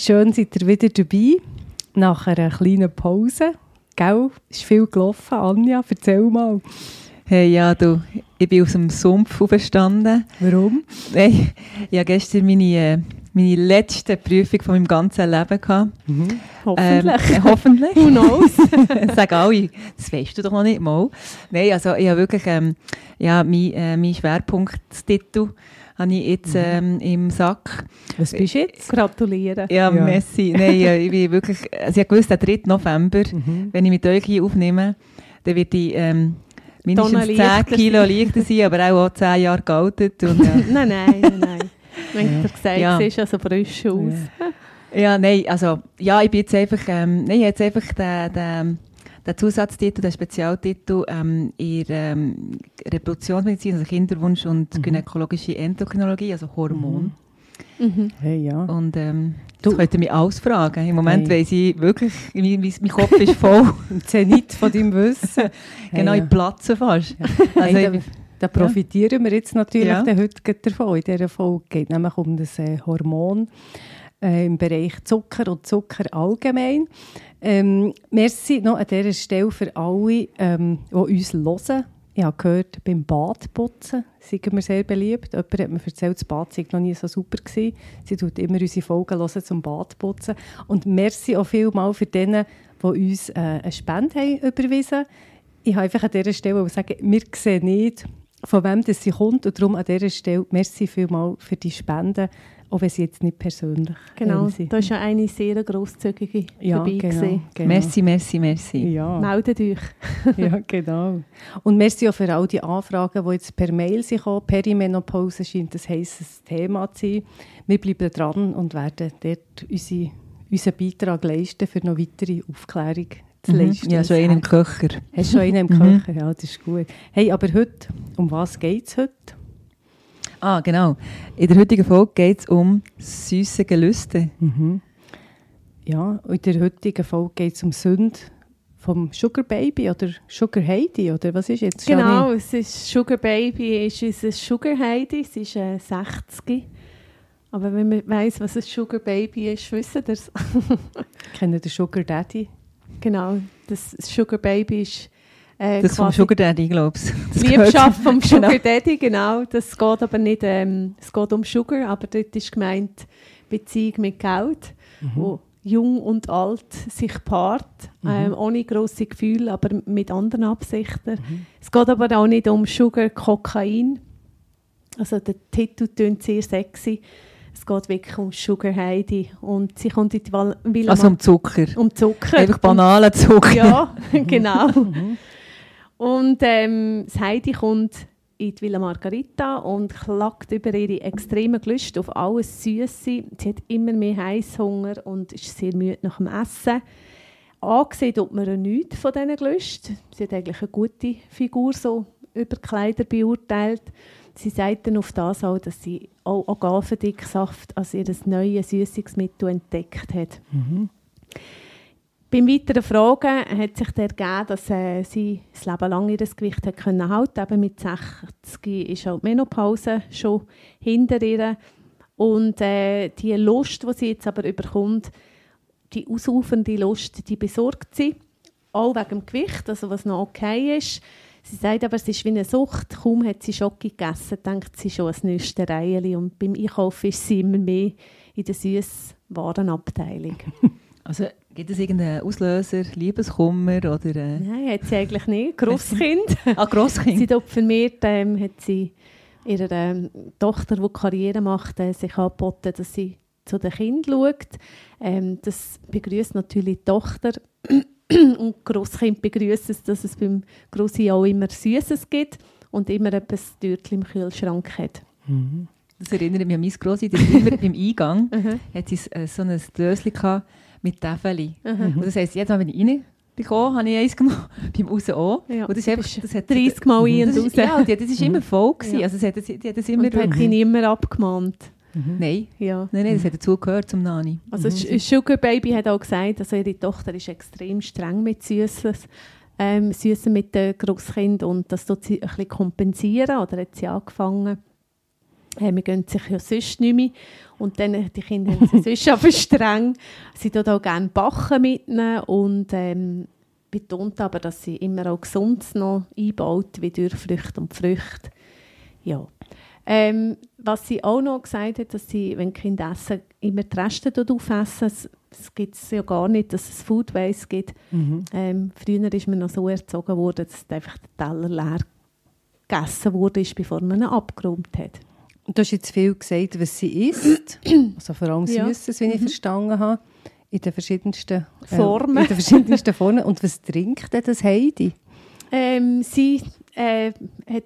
Schön seid ihr wieder dabei. Nach einer kleinen Pause. Gell? Ist viel gelaufen. Anja, erzähl mal. Hey, ja, du, ich bin aus dem Sumpf aufgestanden. Warum? Hey, ich hatte gestern meine, äh, meine letzte Prüfung von meinem ganzen Leben. Gehabt. Hoffentlich. Ähm, hoffentlich. Who knows? Sagen alle, das weißt du doch noch nicht mal. Nein, also ich habe wirklich ähm, ja, mein, äh, mein Schwerpunktstitel habe ich jetzt ähm, im Sack. Was bist du jetzt? Gratulieren. Ja, Ja. Messi. Nein, äh, ich bin wirklich, also ich wusste, der 3. November, wenn ich mit euch hier aufnehme, dann wird ich ähm, mindestens Tonnen 10 leichter Kilo leichter sein, aber auch, auch 10 Jahre gealtert. Und, ja. Nein, nein, nein, nein. Wenn du gesagt Ja. siehst, also frisch aus. Ja, nein, also, ja, ich bin jetzt einfach, ähm, nein, jetzt einfach den, den, den Zusatztitel, den Spezialtitel ähm, in ähm, Reproduktionsmedizin, also Kinderwunsch und gynäkologische Endokrinologie, also Hormon. Mhm. Hey, ja. Und ähm, Du- das könnt ihr mich alles fragen. Im Moment Hey. weiss ich wirklich, mein, mein Kopf ist voll. Im Zenit von deinem Wissen. genau, Hey, ich platze fast. ja. Also, hey, da, da profitieren wir jetzt natürlich Ja. heute davon. In dieser Folge geht nämlich um das äh, Hormon äh, im Bereich Zucker und Zucker allgemein. Ähm, merci noch an dieser Stelle für alle, ähm, die uns hören. Ich habe gehört, beim Badputzen sind wir sehr beliebt. Jemand hat mir erzählt, das Bad sei noch nie so super gewesen. Sie tut immer unsere Folgen hören zum Badputzen. Und merci auch vielmal für denen, die uns äh, eine Spende haben überwiesen Ich habe einfach an dieser Stelle sagen, wir sehen nicht, von wem das sie kommt. Und darum an dieser Stelle merci vielmal für die Spenden, auch wenn sie jetzt nicht persönlich Genau, sind. da ist ja eine sehr grosszügige ja, dabei genau, gewesen. genau. Merci, merci, merci. Ja. Meldet euch. ja, genau. Und merci auch für all die Anfragen, die jetzt per Mail sind gekommen. Perimenopause scheint ein heisses Thema zu sein. Wir bleiben dran und werden dort unsere, unseren Beitrag leisten, für noch weitere Aufklärung zu Mhm. leisten. Ja, schon einen im Köcher. Hast du schon einen im Mhm. Köcher? Ja, das ist gut. Hey, aber heute, um was geht es heute? Ah, genau. In der heutigen Folge geht es um süße Gelüste. Ja, und in der heutigen Folge geht es um Sünde vom Sugar Baby oder Sugar Heidi, oder was ist jetzt? Genau, es ist Sugar Baby, ist unser Sugar Heidi, es ist äh, 60. Aber wenn man weiss, was ein Sugar Baby ist, wissen ihr es. Ich kenne den Sugar Daddy. genau, das Sugar Baby ist äh, Das vom Sugar Daddy, glaubst die Liebschaft vom Sugar Genau. Daddy, genau. Das geht aber nicht, ähm, es geht um Sugar, aber dort ist gemeint Beziehung mit Geld, wo jung und alt sich paart, ähm, ohne grosse Gefühle, aber mit anderen Absichten. Es geht aber auch nicht um Sugar, Kokain. Also der Titel klingt sehr sexy. Es geht wirklich um Sugar Heidi und sie kommt in die Val- Villa Also um Zucker. um Zucker. Einfach banalen Zucker. Ja, genau. Und ähm, Heidi kommt in die Villa Margarita und klagt über ihre extremen Gelüste auf alles Süße. Sie hat immer mehr Heißhunger und ist sehr müde nach dem Essen. Angesehen tut man ihr nichts von diesen Gelüsten. Sie hat eigentlich eine gute Figur so über Kleider beurteilt. Sie sagt dann auf das auch, dass sie auch Agavendicksaft als ihr neues Süßungsmittel entdeckt hat. Beim weiteren Fragen hat sich der ergeben, dass äh, sie das Leben lang ihr Gewicht hat können halten Eben mit 60 ist auch die Menopause schon hinter ihr. Und äh, die Lust, die sie jetzt aber überkommt, die ausufernde Lust, die besorgt sie. Auch wegen dem Gewicht, also was noch okay ist. Sie sagt aber, es ist wie eine Sucht. Kaum hat sie Schoki gegessen, denkt sie schon ans nächste Reihe. Und beim Einkaufen ist sie immer mehr in der Süßwarenabteilung. Also gibt es irgendeinen Auslöser, Liebeskummer oder... Äh, Nein, hat sie eigentlich nicht. Grosskind. ah, Grosskind. sie vermehrt ähm, hat sie ihrer ähm, Tochter, die Karriere macht, äh, sich angeboten, dass sie zu den Kindern schaut. Ähm, das begrüßt natürlich die Tochter. und Grosskind begrüßt es, dass es beim Grossi auch immer Süßes gibt und immer etwas Türchen im Kühlschrank hat. Das erinnert mich an mein Grossi, der immer beim Eingang hat sie äh, so ein Döschen gehabt mit Täfeli. Und das heisst, jedes Mal, wenn ich reingekommen habe ich eins genommen, beim Raus auch. Ja. Und das ist einfach, das hat 30 Mal ein das und raus. ja, die, das ist immer voll gewesen. Ja. Also, sie hat, das- die hat das immer Und hat ihn immer abgemahnt. Nein, Ja. nein, nein, das hat dazugehört zum Nani. Also mhm. Sugar Baby hat auch gesagt, also ihre Tochter ist extrem streng mit Süßes, ähm, Süßen mit den Grosskindern und das tut sie ein bisschen kompensieren oder hat sie angefangen. Äh, wir gehen sich ja sonst nicht mehr. Und dann, äh, die Kinder sie sonst aber streng. Sie tut auch gerne backen mit ihnen und ähm, betont aber, dass sie immer auch Gesundes noch einbaut, wie durch Früchte und Früchte. Ja. Ähm, was sie auch noch gesagt hat, dass sie, wenn die Kinder essen, immer die Reste aufessen. Es, gibt es ja gar nicht, dass es Food Waste gibt. Ähm, früher ist man noch so erzogen worden, dass einfach der Teller leer gegessen wurde, bevor man ihn abgeräumt hat. Du hast jetzt viel gesagt, was sie isst. Also vor allem Ja. Süßes, wie ich verstanden habe. In den verschiedensten äh, Formen. In den verschiedensten Formen. Und was trinkt denn das Heidi? Ähm, sie äh, hat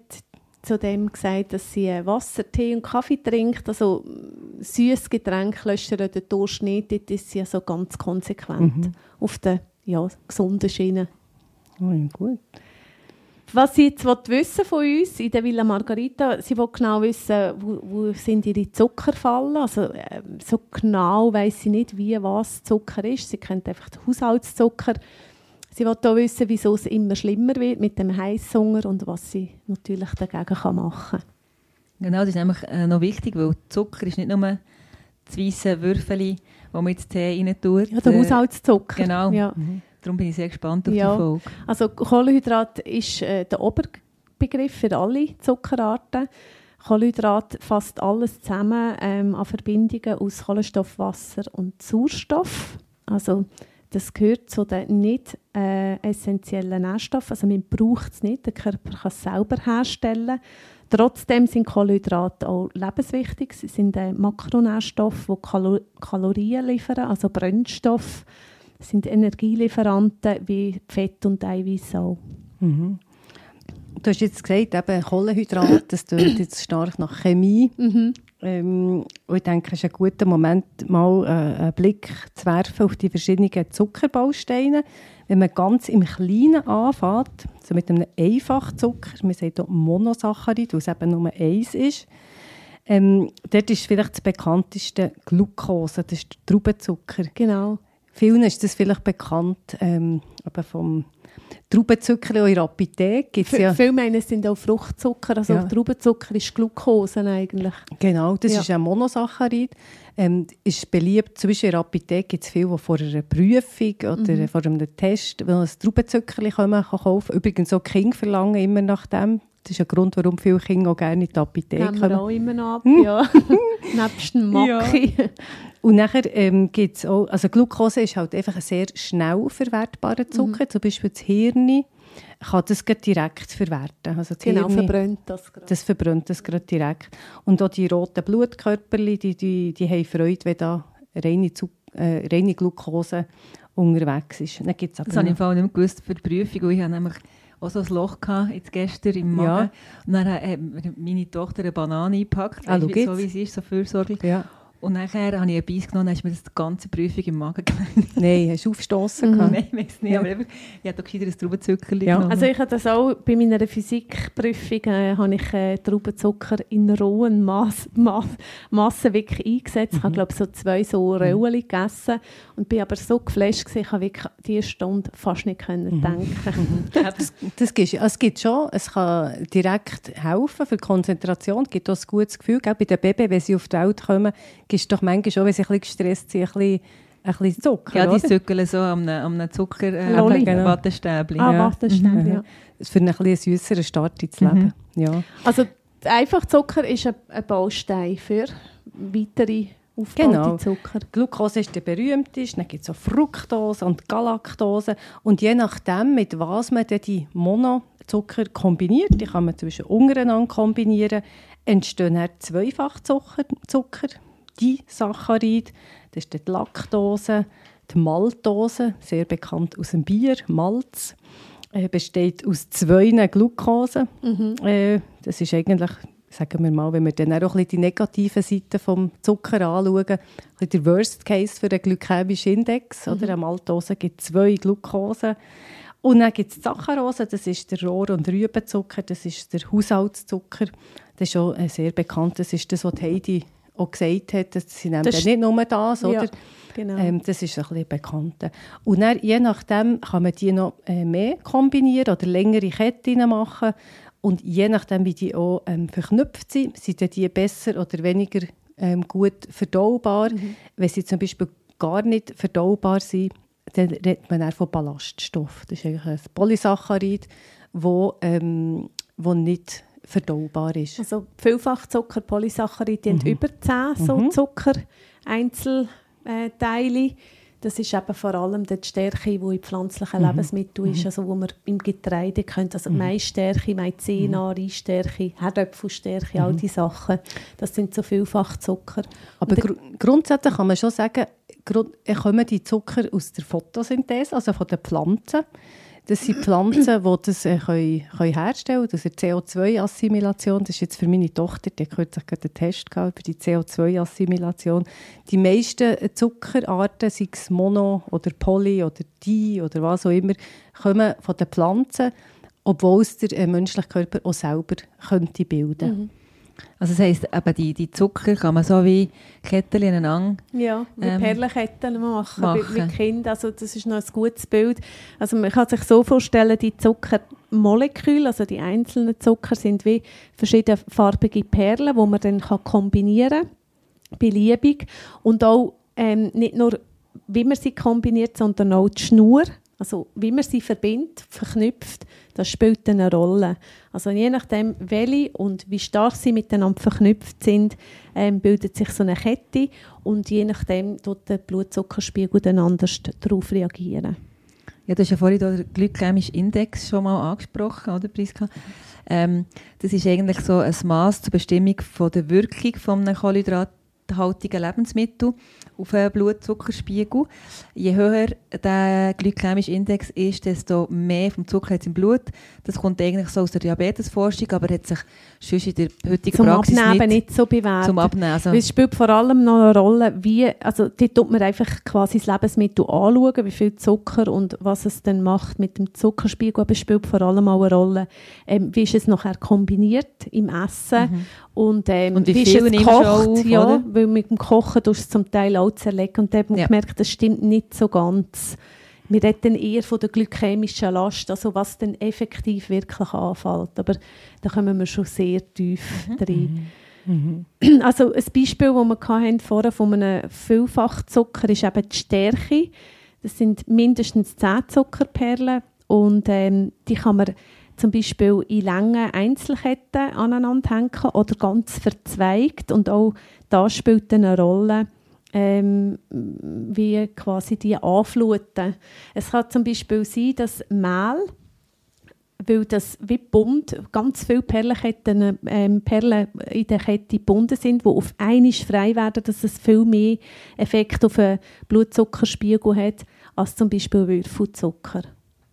zudem gesagt, dass sie äh, Wasser, Tee und Kaffee trinkt. Also süßes Getränk löscht ihr den Durchschnitt. Dort ist sie also ganz konsequent auf der ja, gesunden Schiene. Oh, gut. Was sie jetzt wissen von uns in der Villa Margarita, sie will genau wissen, wo, wo sind ihre Zuckerfallen. Also ähm, so genau weiß sie nicht, wie was Zucker ist. Sie kennt einfach den Haushaltszucker. Sie will auch wissen, wieso es immer schlimmer wird mit dem Heißhunger und was sie natürlich dagegen kann machen kann. Genau, das ist nämlich äh, noch wichtig, weil Zucker ist nicht nur das weisse Würfeli, das man ins Tee rein tut. Ja, der Äh, Haushaltszucker. genau. Ja. Darum bin ich sehr gespannt auf Ja. die Folge. Also Kohlenhydrat ist äh, der Oberbegriff für alle Zuckerarten. Kohlenhydrat fasst alles zusammen ähm, an Verbindungen aus Kohlenstoff, Wasser und Sauerstoff. Also das gehört zu den nicht äh, essentiellen Nährstoffen. Also man braucht es nicht, der Körper kann es selber herstellen. Trotzdem sind Kohlenhydrate auch lebenswichtig. Sie sind äh, Makronährstoffe, die Kalo Kalorien liefern, also Brennstoff sind Energielieferanten wie Fett und Eiweiß auch. Du hast jetzt gesagt, eben Kohlenhydrate, das tönt jetzt stark nach Chemie. Mhm. Ähm, und ich denke, es ist ein guter Moment, mal äh, einen Blick zu werfen auf die verschiedenen Zuckerbausteine. Wenn man ganz im Kleinen anfängt, so mit einem Einfachzucker, man sagt auch Monosaccharid, weil es eben nur eins ist, ähm, dort ist vielleicht das bekannteste Glucose, das ist der Traubenzucker. Genau. Vielen ist das vielleicht bekannt, ähm, aber vom Traubenzucker in der Apotheke gibt es V ja... Viele meinen, es sind auch Fruchtzucker. Also Ja. Traubenzucker ist Glucose eigentlich. Genau, das Ja. ist ein Monosaccharid. Ähm, ist beliebt, zum Beispiel in der Apotheke gibt es viele, die vor einer Prüfung oder Mhm. vor einem Test weil ein Traubenzuckerli kommen, kann kaufen Übrigens auch Kinder verlangen immer nach dem. Das ist ein Grund, warum viele Kinder auch gerne in die Apotheke Nehmen wir kommen. auch immer noch ab, ja. Nebst dem Maki. Und nachher ähm, gibt es auch, also Glucose ist halt einfach ein sehr schnell verwertbarer Mhm. Zucker. Zum Beispiel das Hirn kann das direkt verwerten. Also das Genau, Hirn- verbrennt das gerade. Das verbrennt das gerade direkt. Und auch die roten Blutkörperchen, die, die, die haben Freude, wenn da reine, äh, reine Glucose unterwegs ist. Dann gibt's aber Das habe ich im noch- Fall nicht gewusst für die Prüfung, weil ich habe nämlich auch so ein Loch gehabt, jetzt gestern im Magen. Ja. Und dann hat mir meine Tochter eine Banane eingepackt, Ah, so wie sie ist, so fürsorglich. ja. Und nachher habe ich einen Beiß genommen, dann ist mir das die ganze Prüfung im Magen gelegen. Nein, hast du aufgestossen Mhm. Nein, ich weiß nicht, aber ich habe da gescheiter ein Traubenzuckerli Ja. Also ich habe das auch bei meiner Physikprüfung äh, habe ich äh, Traubenzucker in rohen Mass, Mass, Massen wirklich eingesetzt. Ich habe glaube so zwei so Röllchen gegessen und bin aber so geflasht gewesen, ich habe wirklich diese Stunde fast nicht können denken. Das, das gibt's, also es gibt schon, es kann direkt helfen für die Konzentration, es gibt auch ein gutes Gefühl. Gell? Bei den Babys, wenn sie auf die Welt kommen, gibt es doch manchmal schon, wenn sie ein bisschen gestresst sind, ein bisschen, ein bisschen Zucker, ja, die oder? zückeln so am einem Zucker äh, Lolli. Wattestäbli. Genau. Wattestäbli. Ah, Ja. warte, stimmt, ja. Für einen ein bisschen süsseren Start ins Leben. Ja. Also einfach Zucker ist ein, ein Baustein für weitere aufgebaute Genau. Zucker. Glucose ist der berühmteste, dann gibt es auch Fructose und Galaktose. Und je nachdem, mit was man die Monozucker kombiniert, die kann man zwischen untereinander kombinieren, entstehen dann Zweifachzucker, Zucker, die Saccharid, das ist die Laktose, die Maltose, sehr bekannt aus dem Bier, Malz, äh, besteht aus zwei Glucose. Äh, das ist eigentlich sagen wir mal, wenn wir dann auch ein bisschen die negativen Seiten vom Zucker anschauen, ein der Worst Case für den glykämischen Index. Mhm. Oder? Am Maltose gibt es zwei Glucose. Und dann gibt es Saccharose, das ist der Rohr- und Rübenzucker, das ist der Haushaltszucker. Das ist auch sehr bekannt, das ist das, was Heidi auch gesagt hat, dass sie nehmen nicht nur das, oder? Ja, genau. Ähm, das ist ein bisschen bekannt. Und dann, je nachdem kann man die noch äh, mehr kombinieren oder längere Ketten machen. Und je nachdem, wie die auch ähm, verknüpft sind, sind die besser oder weniger ähm, gut verdaubar. Mhm. Wenn sie zum Beispiel gar nicht verdaubar sind, dann redet man auch von Ballaststoff. Das ist eigentlich ein Polysaccharid, wo, ähm, wo nicht verdaubar ist. Also Vielfachzucker, Polysaccharid, die mhm. haben über 10 so mhm. Zucker-Einzelteile. Das ist eben vor allem die Stärke, die in pflanzlichen mhm. Lebensmitteln ist, mhm. also wo man im Getreide kennt. Also mhm. Maisstärke, Maizena, mhm. Reisstärke, Herdöpfelstärke, mhm. all diese Sachen. Das sind so Vielfachzucker. Aber gr grundsätzlich kann man schon sagen, kommen die Zucker aus der Photosynthese, also von den Pflanzen. Das sind Pflanzen, die das äh, können, können herstellen können. Ist CO2-Assimilation. Das ist jetzt für meine Tochter, die hat kürzlich einen Test gehabt über die CO2-Assimilation. Die meisten Zuckerarten, sei es Mono oder Poly oder Di oder was auch immer, kommen von den Pflanzen, obwohl es der äh, menschliche Körper auch selber könnte bilden könnte. Mhm. Also das heisst, eben die, die Zucker kann man so wie Ketten ineinander Ja, wie ähm, Perlenketten machen, machen. mit Kindern. Also das ist noch ein gutes Bild. Also man kann sich so vorstellen, die Zuckermoleküle, also die einzelnen Zucker sind wie verschiedene farbige Perlen, die man dann kann kombinieren kann, beliebig. Und auch ähm, nicht nur, wie man sie kombiniert, sondern auch die Schnur also wie man sie verbindet, verknüpft, das spielt eine Rolle. Also je nachdem, welche und wie stark sie miteinander verknüpft sind, ähm, bildet sich so eine Kette und je nachdem tut der Blutzuckerspiegel dann anders darauf reagieren. Ja, du hast ja vorhin den glykämischen Index schon mal angesprochen, oder Priska? Ähm, das ist eigentlich so ein Maß zur Bestimmung von der Wirkung von einem kohlenhydrathaltigen Lebensmittel auf den Blutzuckerspiegel. Je höher der glykämische Index ist, desto mehr vom Zucker hat im Blut. Das kommt eigentlich so aus der Diabetesforschung, aber hat sich schon in der heutigen zum Praxis Abnehmen nicht, nicht so bewährt. Zum Abnehmen. Also. Es spielt vor allem noch eine Rolle, wie, also dort tut man einfach quasi das Lebensmittel anschauen, wie viel Zucker und was es dann macht mit dem Zuckerspiegel, aber es spielt vor allem auch eine Rolle, ähm, wie ist es nachher kombiniert im Essen mhm. und, ähm, und wie, wie viel ist es kocht, auf, ja, weil mit dem Kochen tust du es zum Teil auch zerlegen und dann ja. gemerkt, das stimmt nicht so ganz. Wir reden eher von der glykämischen Last, also was dann effektiv wirklich anfällt. Aber da kommen wir schon sehr tief mhm. rein. Mhm. Also ein Beispiel, das wir hatten, vorher von einem Vielfachzucker ist eben die Stärke. Das sind mindestens 10 Zuckerperlen und ähm, die kann man zum Beispiel in langen Einzelketten aneinander hängen oder ganz verzweigt und auch da spielt eine Rolle, ähm, wie quasi die anfluten. Es kann zum Beispiel sein, dass Mehl, weil das wie bunt, ganz viele Perlenketten, ähm, Perlen in der Kette gebunden sind, die auf einmal frei werden, dass es viel mehr Effekt auf den Blutzuckerspiegel hat, als zum Beispiel Würfelzucker.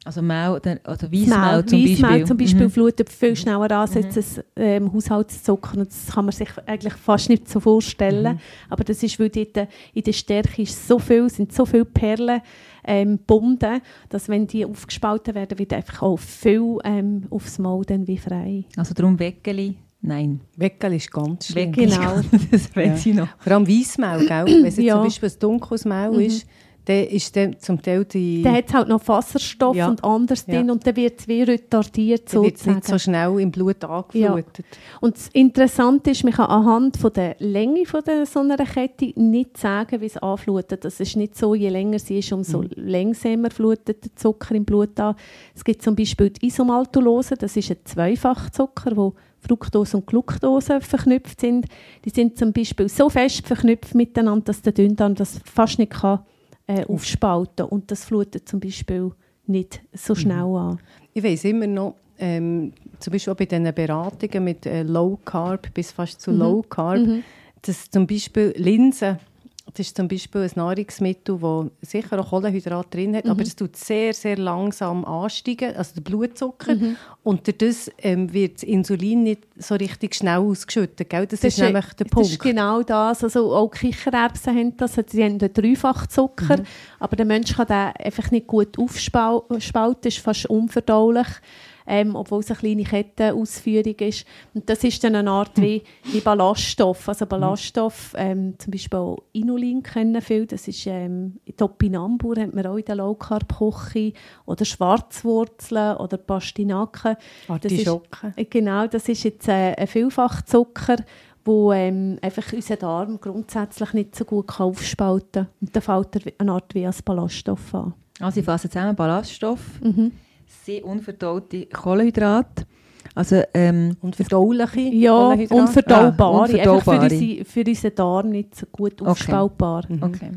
Also Mehl oder Weissmehl zum Beispiel. Weissmehl zum Beispiel mhm. flutet viel schneller an als mhm. das ähm, Haushaltszucker. Und das kann man sich eigentlich fast nicht so vorstellen. Mhm. Aber das ist, weil dort in der Stärke ist so viel, sind so viele Perlen ähm, gebunden, dass wenn die aufgespalten werden, wird einfach auch viel ähm, aufs Maul dann wie frei. Also darum Weckeli Nein. Weckel ist ganz schlimm. Genau. das weiß ja. ich noch. Vor allem Weissmehl, gell? Wenn es ja. zum Beispiel ein dunkles Mehl mhm. ist, dann ist dann zum Teil die... Dann hat es halt noch Wasserstoff ja. und anderes ja. drin und dann wird es wie retardiert dann sozusagen. nicht so schnell im Blut angeflutet. Ja. Und das Interessante ist, man kann anhand von der Länge von der, so einer Kette nicht sagen, wie es anflutet. Das ist nicht so, je länger sie ist, umso mhm. langsamer flutet der Zucker im Blut an. Es gibt zum Beispiel die Isomaltulose, das ist ein Zweifachzucker, wo Fructose und Glucose verknüpft sind. Die sind zum Beispiel so fest verknüpft miteinander, dass der Dünndarm das fast nicht kann äh, aufspalten und das flutet zum Beispiel nicht so mhm. schnell an. Ich weiß immer noch, ähm, zum Beispiel auch bei diesen Beratungen mit äh, Low Carb bis fast zu mhm. Low Carb, mhm. dass zum Beispiel Linsen das ist zum Beispiel ein Nahrungsmittel, das sicher auch Kohlenhydrat drin hat, mhm. aber es tut sehr, sehr langsam ansteigen, also der Blutzucker. Mhm. Und dadurch ähm, wird das Insulin nicht so richtig schnell ausgeschüttet. Gell? Das, das ist, ist nämlich der Punkt. Das ist genau das. Also auch Kichererbsen haben das. Sie haben einen Dreifachzucker, mhm. aber der Mensch kann den einfach nicht gut aufspalten. Das ist fast unverdaulich ähm, obwohl es eine kleine Kettenausführung ist. Und das ist dann eine Art wie, wie Ballaststoff. Also Ballaststoff, ähm, zum Beispiel auch Inulin kennen viele, das ist ähm, Topinambur, hat man auch in der Low Carb Küche oder Schwarzwurzeln oder Pastinaken. Artischocken. Das ist, genau, das ist jetzt äh, ein Vielfachzucker, wo ähm, einfach unser Darm grundsätzlich nicht so gut kann aufspalten kann. Und dann fällt er eine Art wie als Ballaststoff an. Also ich fasse zusammen Ballaststoff. Mhm sehr unverdaute Kohlenhydrate. Also, ähm, unverdauliche Ja, unverdaubare. Ah, unverdaubare. Einfach für, unsere, für unseren Darm nicht so gut aufspaltbar. Okay. Mhm. okay.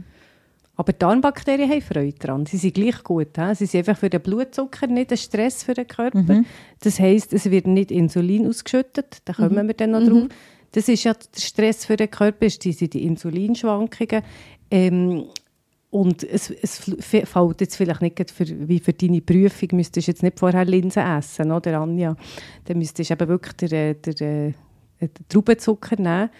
Aber Darmbakterien haben Freude daran. Sie sind gleich gut. He? Sie sind einfach für den Blutzucker nicht ein Stress für den Körper. Mhm. Das heisst, es wird nicht Insulin ausgeschüttet. Da kommen mhm. wir dann noch mhm. drauf. Das ist ja der Stress für den Körper, ist die, die Insulinschwankungen. Ähm, und es, es fällt jetzt vielleicht nicht für, wie für deine Prüfung, müsstest du jetzt nicht vorher Linsen essen, oder Anja? Dann müsstest du eben wirklich den, den, den, den Traubenzucker nehmen.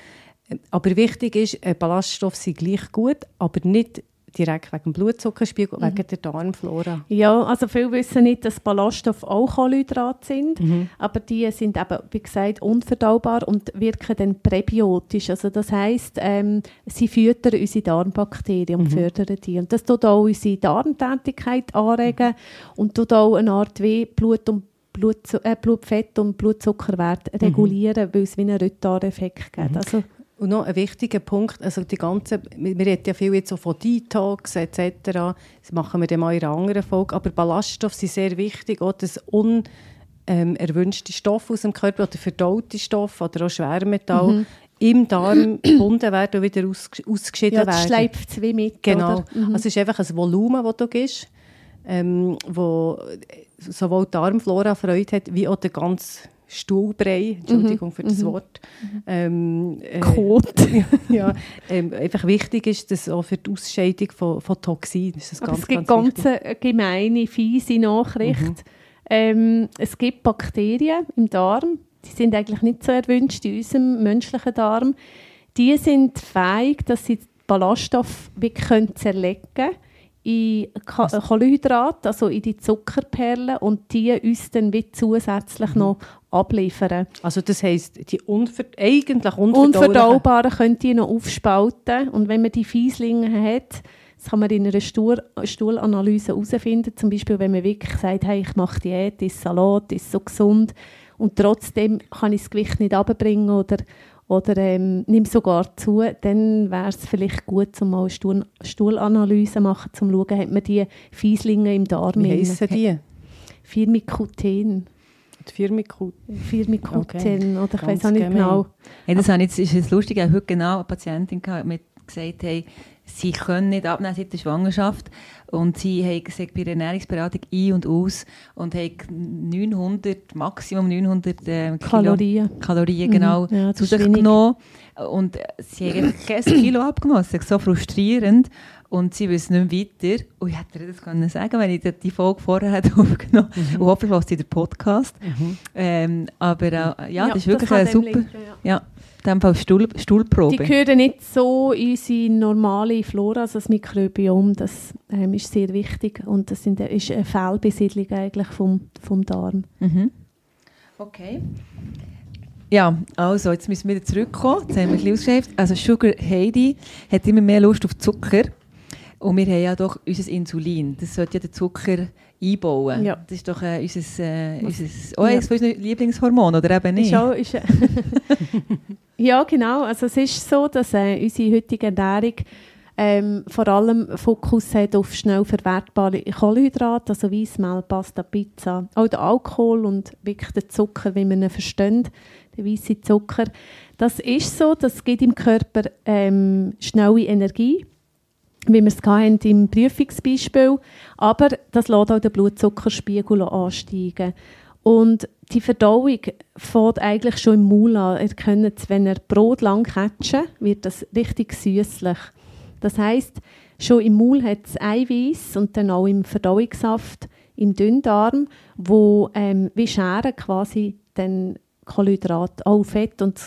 Aber wichtig ist, Ballaststoffe sind gleich gut, aber nicht direkt wegen dem Blutzuckerspiegel, mhm. wegen der Darmflora. Ja, also viele wissen nicht, dass Ballaststoffe auch Kohlenhydrate sind, mhm. aber die sind eben, wie gesagt, unverdaubar und wirken dann präbiotisch. Also das heisst, ähm, sie füttern unsere Darmbakterien und mhm. fördern die. Und das tut auch unsere Darmtätigkeit anregen und tut auch eine Art wie Blut und Blut, äh, Blutfett und Blutzuckerwert mhm. regulieren, weil es wie einen Rücktar-Effekt gibt. Mhm. Also, und noch ein wichtiger Punkt, also die ganze, wir reden ja viel jetzt so von Detox etc., das machen wir dann mal in einer anderen Folge, aber Ballaststoffe sind sehr wichtig, auch das unerwünschte ähm, Stoff aus dem Körper oder verdaute Stoff oder auch Schwermetall mhm. im Darm gebunden werden und wieder aus, ausgeschieden ja, das werden. schleift es wie mit, Genau, mhm. also es ist einfach ein Volumen, das du gibst, ähm, wo sowohl die Darmflora Freude hat, wie auch der ganze Stuhlbrei, Entschuldigung mhm. für das mhm. Wort. Ähm, äh, Kot. ja, ähm, einfach wichtig ist, dass auch für die Ausscheidung von, von Toxinen ist das ganz, es gibt ganz, ganz eine gemeine, fiese Nachricht. Mhm. Ähm, es gibt Bakterien im Darm, die sind eigentlich nicht so erwünscht in unserem menschlichen Darm. Die sind fähig, dass sie Ballaststoffe wirklich zerlegen können in Kohlenhydrate, also in die Zuckerperlen und die uns dann wie zusätzlich mhm. noch abliefern. Also das heisst, die unver eigentlich unverdaubaren können die noch aufspalten und wenn man die Fieslinge hat, das kann man in einer Stuhl Stuhlanalyse herausfinden, zum Beispiel wenn man wirklich sagt, hey, ich mache Diät, ist Salat, ist so gesund und trotzdem kann ich das Gewicht nicht abbringen oder oder ähm, nimm sogar zu, dann wäre es vielleicht gut, um mal eine Stuhl Stuhlanalyse zu machen, um zu schauen, hat man die Fieslinge im Darm. Wie heissen die? Firmicuten. Firmicuten, okay. oder ich weiß auch nicht genau. Hey, das ist jetzt lustig, ich habe heute genau eine Patientin gehabt, mit gesagt, hey, sie können nicht abnehmen seit der Schwangerschaft und sie haben gesagt, bei der Ernährungsberatung ein- und aus und haben 900, Maximum 900 äh, Kalorien, Kalorien genau, mhm. ja, zu sich genommen und sie haben kein Kilo ist so frustrierend und sie wissen nicht weiter. Und ich hätte das können sagen, wenn ich die Folge vorher hätte aufgenommen hätte. Mhm. Und hoffentlich was sie der Podcast. Mhm. Ähm, aber äh, ja, ja, das ist wirklich das super. Linken, ja. ja dem Fall Stuhl, Stuhlprobe. Die gehören nicht so in unsere normale Flora, also das Mikrobiom, das ähm, ist sehr wichtig und das sind, ist eine Fehlbesiedlung eigentlich vom, vom Darm. Mhm. Okay. Ja, also jetzt müssen wir wieder zurückkommen. Jetzt haben wir ein bisschen ausgeschäft. Also Sugar Heidi hat immer mehr Lust auf Zucker. Und wir haben ja doch unser Insulin. Das sollte ja den Zucker einbauen. Ja. Das ist doch äh, unser, äh, unser, oh, ja. unser Lieblingshormon, oder eben nicht? Ist auch, ist, ja, genau. Also es ist so, dass äh, unsere heutige Ernährung ähm, vor allem Fokus hat auf schnell verwertbare Kohlenhydrate, also Weissmehl, Pasta, Pizza. Auch der Alkohol und wirklich der Zucker, wie man ihn versteht, der weiße Zucker. Das ist so, das gibt im Körper ähm, schnelle Energie wie wir es hatten im Prüfungsbeispiel. Aber das lässt auch den Blutzuckerspiegel ansteigen. Und die Verdauung fängt eigentlich schon im Maul an. Ihr könnt wenn ihr Brot lang catchen, wird das richtig süßlich. Das heißt, schon im Maul hat es Eiweiß und dann auch im Verdauungssaft im Dünndarm, wo ähm, wie Scheren quasi dann Kohlenhydrat, auch Fett und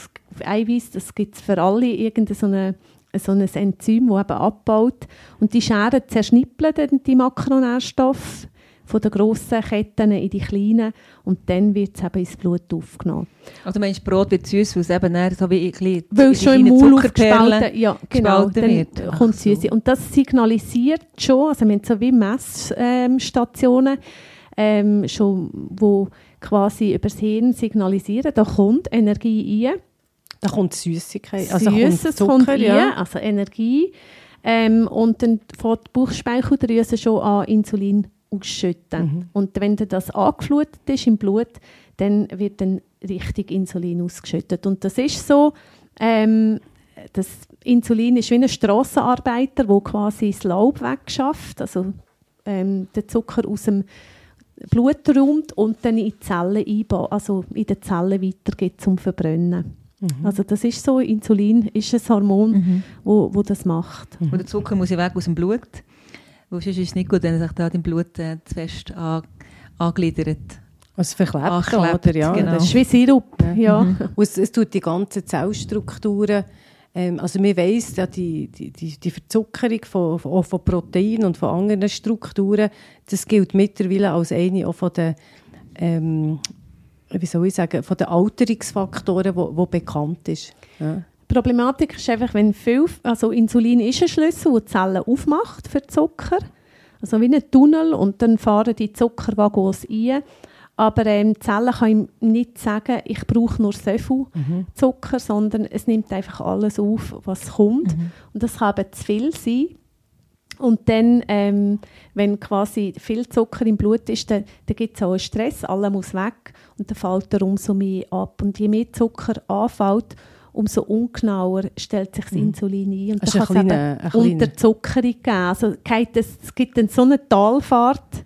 Eiweiß, das gibt es für alle irgendeine so eine so ein Enzym, das eben abbaut. Und die Scheren zerschnippeln dann die Makronährstoffe von den grossen Ketten in die kleinen und dann wird es eben ins Blut aufgenommen. Also meinst Brot wird süß, weil es eben so wie ein Weil es schon im Maul aufgespalten ja, genau, dann wird. kommt. So. Und das signalisiert schon, also wir haben so wie Messstationen, ähm, schon, wo quasi über das Hirn signalisieren, da kommt Energie rein. Da kommt Süßigkeit, also Süßes kommt, Zucker, rein, also Energie. Ähm, und dann fängt die Bauchspeicheldrüse schon an, Insulin ausschütten. Mhm. Und wenn das angeflutet ist im Blut, dann wird dann richtig Insulin ausgeschüttet. Und das ist so, ähm, das Insulin ist wie ein Strassenarbeiter, der quasi das Laub wegschafft, also ähm, den Zucker aus dem Blut räumt und dann in die Zellen einbaut, also in den Zellen weitergeht zum Verbrennen. Mhm. Also das ist so, Insulin ist ein Hormon, mhm. wo, wo das macht. Mhm. Und der Zucker muss ja weg aus dem Blut, weil sonst ist es nicht gut, wenn er sich da im Blut äh, zu fest an, angliedert. Also verklebt, Anklebt, oder? Ja, genau. Das ist wie Sirup, ja. Mhm. es, es tut die ganzen Zellstrukturen ähm, also wir weiss, ja, die, die, die, Verzuckerung von, von, von Proteinen und von anderen Strukturen, das gilt mittlerweile als eine auch von den ähm, wie soll ich sagen, von den Alterungsfaktoren, wo, wo bekannt ist. Ja. Die Problematik ist einfach, wenn viel, also Insulin ist ein Schlüssel, der die Zellen aufmacht für Zucker, also wie ein Tunnel und dann fahren die Zuckerwaggons ein. Aber ähm, die Zelle kann nicht sagen, ich brauche nur so viel mhm. Zucker, sondern es nimmt einfach alles auf, was kommt. Mhm. Und das kann eben zu viel sein. Und dann, ähm, wenn quasi viel Zucker im Blut ist, dann, dann gibt es auch einen Stress, alles muss weg und dann fällt er umso mehr ab. Und je mehr Zucker anfällt, umso ungenauer stellt sich das mhm. Insulin ein. Und dann kann es eben Unterzuckerung geben. Also es, es gibt dann so eine Talfahrt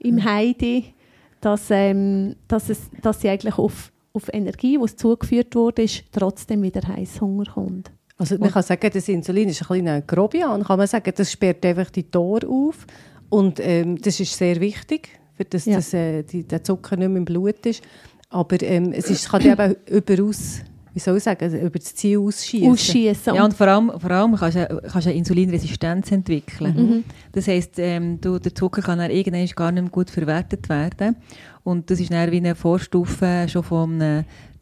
im mhm. Heidi, dass, ähm, dass, es, dass sie eigentlich auf, auf Energie, die zugeführt wurde, trotzdem wieder Heißhunger kommt. Also man kann sagen, das Insulin ist ein kleiner Grobian, kann man sagen, das sperrt einfach die Tore auf und ähm, das ist sehr wichtig, für dass ja. das, äh, die, der Zucker nicht mehr im Blut ist. Aber ähm, es ist, kann eben überaus wie soll ich sagen, über das Ziel ausschießen. Ausschießen. Ja, und vor allem, vor allem kannst du kannst eine Insulinresistenz entwickeln. Mhm. Das heisst, ähm, du, der Zucker kann dann irgendwann gar nicht mehr gut verwertet werden. Und das ist dann wie eine Vorstufe schon vom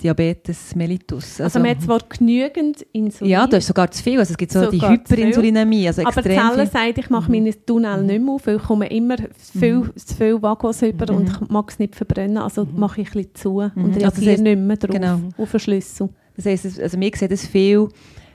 Diabetes mellitus. Also, also man hat zwar genügend Insulin. Ja, du hast sogar zu viel. Also es gibt so die Hyperinsulinämie. Also Aber die Zelle sagt, ich mache mhm. meine Tunnel nicht mehr auf, weil ich komme immer zu viel, mhm. zu viel Vagos über mhm. und ich mag es nicht verbrennen. Also mhm. mache ich ein bisschen zu und mhm. reagiere also das heißt, nicht mehr drauf, genau. auf Verschlüssel. Das heisst, also mir sieht das viel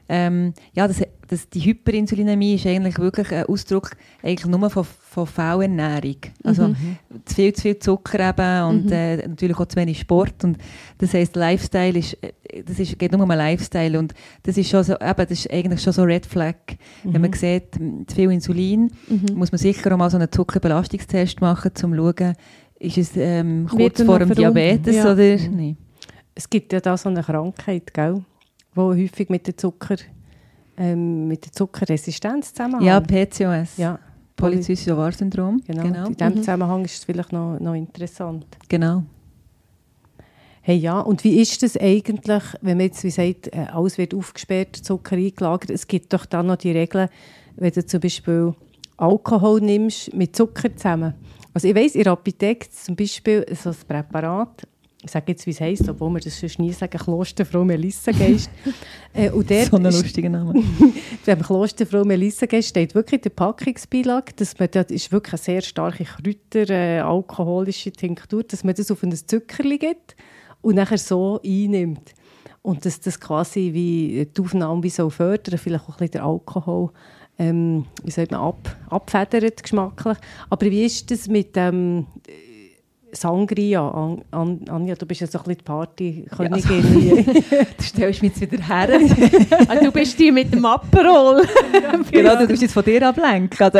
ähm, ja, das, das, die Hyperinsulinämie ist eigentlich wirklich ein Ausdruck eigentlich nur von, von Fehlernährung. Also mhm. zu viel, zu viel Zucker eben und mhm. äh, natürlich auch zu wenig Sport. Und das heisst, Lifestyle ist, äh, das ist, geht nur um Lifestyle und das ist, schon so, eben, das ist eigentlich schon so Red Flag. Mhm. Wenn man mhm. sieht, zu viel Insulin, mhm. muss man sicher auch mal so einen Zuckerbelastungstest machen, um zu schauen, ist es ähm, kurz vor dem Diabetes ja. oder mhm. nicht. Es gibt ja da so eine Krankheit, gell? Wo häufig mit der Zucker ähm, mit der Zuckerresistenz zusammenhängt. Ja, PCOS. Ja. Polycystic Ovar-Syndrom. Genau. genau. In diesem mhm. Zusammenhang ist es vielleicht noch, noch interessant. Genau. Hey, ja, und wie ist das eigentlich, wenn man jetzt, wie sagt, äh, alles wird aufgesperrt, Zucker eingelagert, es gibt doch dann noch die Regeln, wenn du zum Beispiel Alkohol nimmst mit Zucker zusammen. Also ich weiss, in der Apotheke zum Beispiel so ein Präparat, ich sage jetzt, wie es heisst, obwohl wir das sonst nie sagen, Klosterfrau Melissengeist. äh, und dort so ein lustiger Name. beim Klosterfrau Melissengeist steht wirklich der Packungsbeilage, dass man, das ist wirklich eine sehr starke Kräuter, äh, alkoholische Tinktur, dass man das auf ein Zuckerli gibt und nachher so einnimmt. Und dass das quasi wie die Aufnahme wie so fördern, vielleicht auch ein bisschen der Alkohol ähm, wie sagt man, ab, abfedert geschmacklich. Aber wie ist das mit dem... Ähm, Sangria, An An Anja, du bist ja so ein bisschen die Partykönigin. Ja, also, du stellst mich jetzt wieder her. ah, du bist die mit dem Aperol. genau, du musst jetzt von dir ablenken. Also,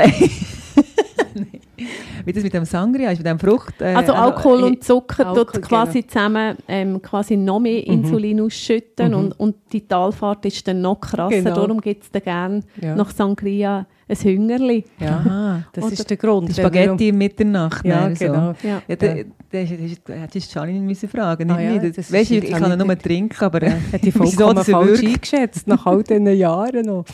wie das mit dem Sangria ist, mit dem Frucht. Äh, also Alkohol äh, und Zucker Alkohol, tut quasi genau. zusammen ähm, quasi noch mehr mhm. Insulin mhm. ausschütten mhm. Und, und die Talfahrt ist dann noch krasser. Genau. Darum gibt es dann gerne ja. nach Sangria ein Hüngerli. Ja, Aha, das Oder ist der Grund. Die Spaghetti um Mitternacht. Ja, genau. So. Ja. Ja, da, da, hättest du Charlie nicht fragen ah, ja, das weißt, ich, ich kann ja nur trinken, aber ja, hat die vollkommen so, falsch eingeschätzt, nach all diesen Jahren noch.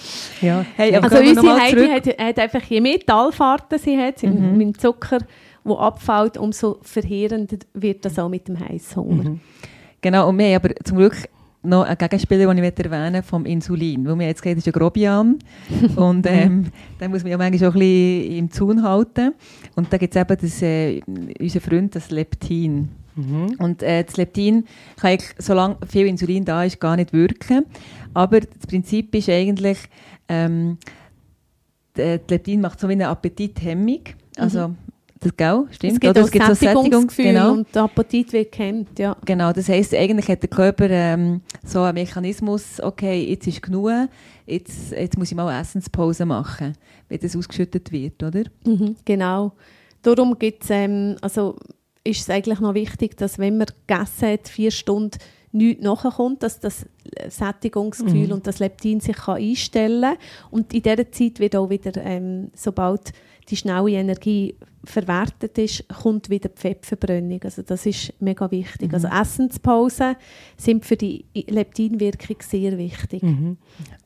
Ja. Hey, also unsere Heidi hat, hat, einfach, je mehr Talfahrten sie hat, mhm. Mit dem Zucker, der abfällt, umso verheerender wird das auch mit dem Heißhunger. Mhm. Genau, und wir haben aber zum Glück noch ein Gegenspieler, den ich erwähnen möchte, vom Insulin. Weil mir jetzt geht, ist ein Grobian. und ähm, den muss man ja manchmal auch ein bisschen im Zaun halten. Und da gibt es eben das, äh, unser Freund, das Leptin. Mhm. Und äh, das Leptin kann eigentlich, solange viel Insulin da ist, gar nicht wirken. Aber das Prinzip ist eigentlich, ähm, das Leptin macht so wie eine Appetithemmung. Also mhm. Das, gell? Stimmt. Es gibt Oder? auch es gibt Sättigungsgefühl genau. und der Appetit wird gehemmt, ja. Genau, das heisst, eigentlich hat der Körper ähm, so einen Mechanismus, okay, jetzt ist genug, jetzt, jetzt muss ich mal eine Essenspause machen, wenn das ausgeschüttet wird, oder? Mhm, genau. Darum gibt's, ähm, also ist es eigentlich noch wichtig, dass wenn man gegessen hat, vier Stunden nichts nachkommt, dass das Sättigungsgefühl mhm. und das Leptin sich kann einstellen kann. Und in dieser Zeit wird auch wieder, ähm, sobald die schnelle Energie verwertet ist, kommt wieder die Fettverbrennung. Also das ist mega wichtig. Mhm. Also Essenspausen sind für die Leptinwirkung sehr wichtig. Mhm.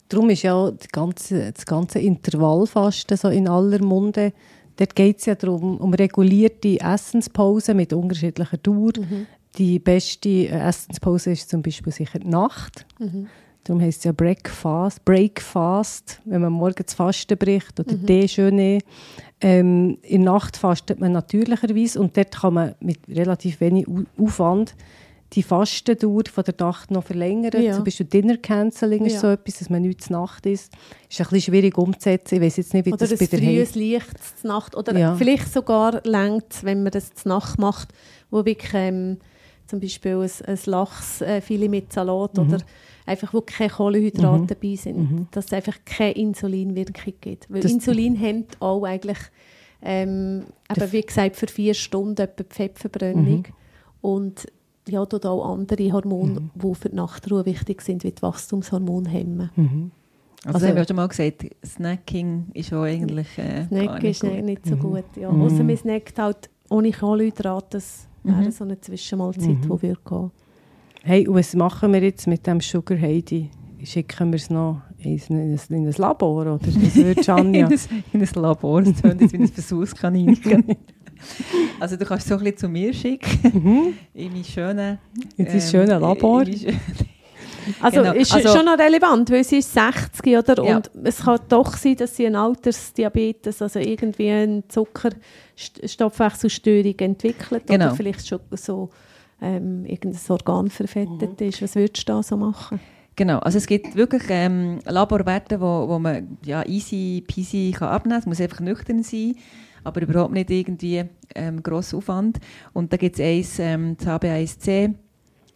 Darum ist ja das ganze, das ganze Intervallfasten so in aller Munde. Dort geht es ja darum, um regulierte Essenspausen mit unterschiedlicher Dauer. Mhm. Die beste äh, Essenspause ist zum Beispiel sicher die Nacht. Mhm. Darum heisst es ja Breakfast, Breakfast, wenn man morgens Fasten bricht oder mhm. Déjeuner. Ähm, in der Nacht fastet man natürlicherweise und dort kann man mit relativ wenig Aufwand die Fastendauer von der Nacht noch verlängern. Ja. Zum Beispiel Dinner Canceling ja. ist so etwas, dass man nichts Nacht ist. Ist ein bisschen schwierig umzusetzen. Ich weiß jetzt nicht, wie oder das bei der frühes Licht Nacht oder ja. vielleicht sogar längt, wenn man das Nacht macht, wo wirklich ähm, zum Beispiel ein, ein Lachsfilet äh, mit Salat mhm. oder einfach wo keine Kohlenhydrate mhm. dabei sind, mhm. dass es einfach keine Insulinwirkung gibt. Weil das Insulin hemmt auch eigentlich, ähm, eben, wie gesagt, für vier Stunden etwa die Fettverbrennung. Mhm. Und ja, dort auch andere Hormone, mhm. die für die Nachtruhe wichtig sind, wie die Wachstumshormone hemmen. Mhm. Also, also haben wir schon mal gesagt, Snacking ist auch eigentlich äh, Snack ist gut. nicht so mhm. gut. Ja. Mhm. Außer man snackt halt ohne Kohlenhydrate, das wäre mhm. so eine Zwischenmahlzeit, mhm. die wir gehen. Hey, was machen wir jetzt mit dem Sugar Heidi? Schicken wir es noch in ein, in ein Labor, oder? Das würde in, ein, in ein Labor, das klingt jetzt wie ein Versuchskaninchen. also du kannst es so ein bisschen zu mir schicken, mhm. in mein schönes... In dein ähm, schönes Labor. Also genau. ist also, schon noch relevant, weil sie ist 60 oder? Ja. und es kann doch sein, dass sie einen Altersdiabetes, also irgendwie eine Zuckerstoffwechselstörung entwickelt genau. oder vielleicht schon so ähm, irgendein Organ verfettet mhm. ist. Was würdest du da so machen? Genau, also es gibt wirklich ähm, Laborwerte, wo, wo man ja, easy peasy kann abnehmen kann. Es muss einfach nüchtern sein, aber überhaupt nicht irgendwie ähm, grosser Aufwand. Und da gibt es eins, ähm, das HB1C,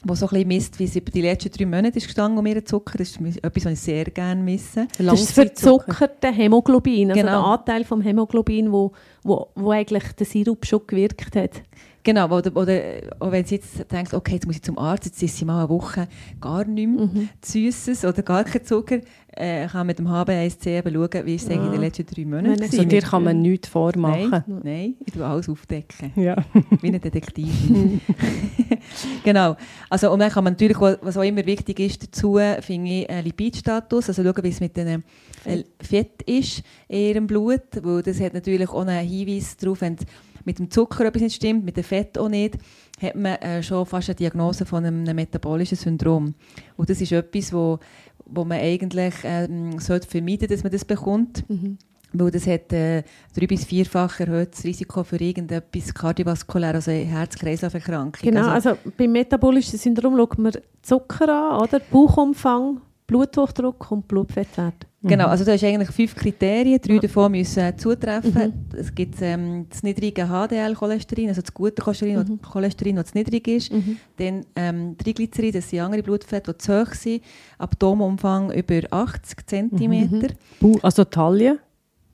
wo so ein bisschen misst, wie es über die letzten drei Monate ist gestanden um ihren Zucker. Das ist etwas, was ich sehr gerne misse. Das ist verzuckerte Hämoglobin, also genau. der Anteil vom Hämoglobin, wo, wo, wo eigentlich der Sirup schon gewirkt hat. Genau, oder, oder auch wenn sie jetzt denkt, okay, jetzt muss ich zum Arzt, jetzt ist sie mal eine Woche gar nichts mhm. Süßes oder gar kein Zucker, äh, kann mit dem HB1C eben schauen, wie es ja. in den letzten drei Monaten Also dir kann man nichts vormachen. Nein, nein ich tue alles aufdecken. Ja. Wie ein Detektiv. genau. Also, und dann kann man natürlich, was auch immer wichtig ist dazu, finde ich, einen Lipidstatus, also schauen, wie es mit dem äh, Fett ist in ihrem Blut, weil das hat natürlich auch einen Hinweis darauf, wenn mit dem Zucker etwas nicht stimmt, mit dem Fett auch nicht, hat man äh, schon fast eine Diagnose von einem, metabolischen Syndrom. Und das ist etwas, wo, wo man eigentlich ähm, sollte vermeiden dass man das bekommt. Mhm. Weil das hat äh, drei- bis vierfach erhöhtes Risiko für irgendetwas kardiovaskulär, also Herz-Kreislauf-Erkrankung. Genau, also, also beim metabolischen Syndrom schaut man Zucker an, oder? Bauchumfang, Bluthochdruck und Blutfettwert. Genau, mhm. also du hast eigentlich fünf Kriterien, drei davon müssen zutreffen. Mhm. Es gibt ähm, das niedrige HDL-Cholesterin, also das gute Cholesterin, mhm. Cholesterin, das niedrig ist. Mhm. Dann ähm, Triglycerid, das sind andere Blutfette, die zu hoch sind. Atomumfang über 80 cm. Mhm. Also Taille?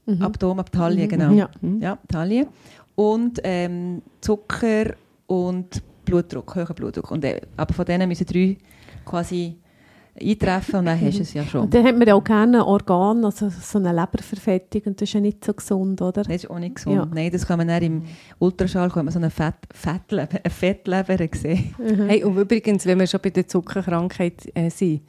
Mhm. Abdomen, ab Taille, genau. Ja. Ja, Taille. Und ähm, Zucker und Blutdruck, hoher Blutdruck. Und, äh, aber von denen müssen drei quasi eintreffen und dann hast du es ja schon. Und dann hat man ja auch gerne ein Organ, also so eine Leberverfettung und das ist ja nicht so gesund, oder? Das ist auch nicht gesund. Ja. Nein, das kann man dann im Ultraschall kann man so eine, Fett, Fettleber, eine Fettleber sehen. Hey, und übrigens, wenn wir schon bei der Zuckerkrankheit äh, sind,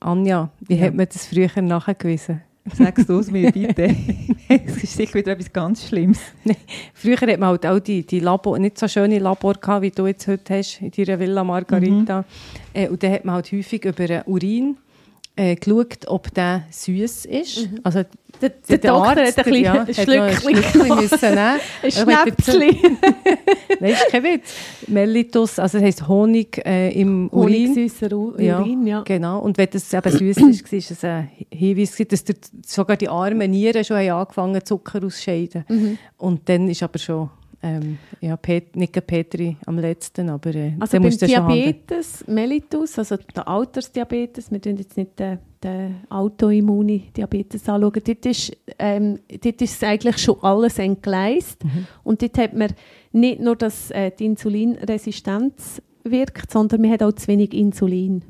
Anja, wie Ja. hat man das früher nachgewiesen? Sagst du es mir bitte. Es ist sicher wieder etwas ganz Schlimmes. Früher hat man halt auch die, die Labor, nicht so schöne Labor gehabt, wie du jetzt heute hast, in deiner Villa Margarita. Äh, und dann hat man halt häufig über Urin äh, geschaut, ob der süß ist. Also Der, der, Doktor hat ein bisschen ja, Schlückchen Schlückchen müssen nehmen. Ein Schnäpschen. Nein, ist kein Witz. Mellitus, also das heisst Honig äh, im Urin. Honigsüßer U- Ja, Urin, ja. Genau. Und wenn das eben süß ist, war es ein Hinweis, dass der, sogar die armen Nieren schon haben angefangen Zucker auszuscheiden. Mhm. Und dann ist aber schon, ähm, ja, Pet, nicht Petri am letzten, aber äh, Also beim musst du schon handeln. Diabetes mellitus, also der Altersdiabetes, wir tun jetzt nicht den, den Autoimmuni-Diabetes anschauen, dort ist, ähm, dort ist eigentlich schon alles entgleist. Mhm. Und dort hat man nicht nur, dass äh, die Insulinresistenz wirkt, sondern man hat auch zu wenig Insulin.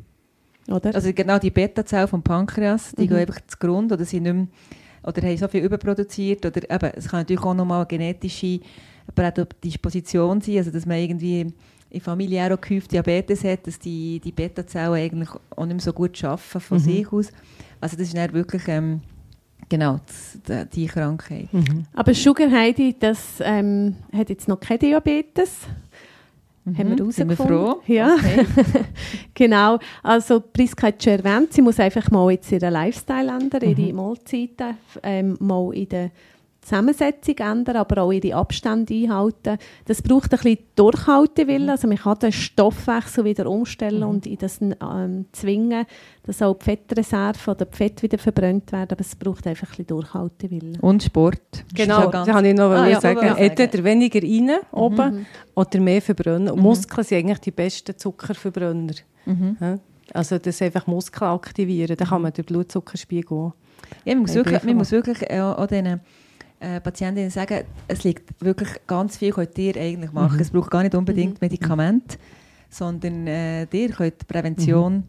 Oder? Also genau die Beta-Zellen vom Pankreas, die Mhm. gehen einfach zugrunde oder sind nicht mehr, oder haben so viel überproduziert oder eben, es kann natürlich auch nochmal eine genetische Prädisposition sein, also dass man irgendwie in familiär auch gehäuft Diabetes hat, dass die, die Beta-Zellen eigentlich auch nicht mehr so gut arbeiten von Mhm. sich aus. Also das ist dann wirklich ähm, genau die, die Krankheit. Mhm. Aber Sugar Heidi, das ähm, hat jetzt noch kein Diabetes. Haben wir Mhm, sind wir froh? Ja, Okay. genau. Also Priska hat schon erwähnt, sie muss einfach mal jetzt ihren Lifestyle ändern, ihre Mahlzeiten ähm, mal in der Zusammensetzung ändern, aber auch ihre Abstände einhalten. Das braucht ein bisschen Durchhaltewillen. Also man kann den Stoffwechsel wieder umstellen und in das ähm, zwingen, dass auch die Fettreserve oder die Fette wieder verbrannt werden. Aber es braucht einfach ein bisschen Durchhaltewillen. Und Sport. Das Genau, ja das ganz- kann ich noch Ah, ja, sagen. sagen. Entweder weniger rein oben Mhm. oder mehr verbrennen. Und Muskeln sind eigentlich die besten Zuckerverbrenner. Mhm. Ja? Also das einfach Muskeln aktivieren, dann kann man den Blutzuckerspiegel auch. Ja, man muss wirklich, man muss wirklich äh, auch diesen äh, Patientinnen sagen, es liegt wirklich ganz viel, könnt ihr eigentlich machen. Mhm. Es braucht gar nicht unbedingt Medikamente, sondern äh, ihr könnt Prävention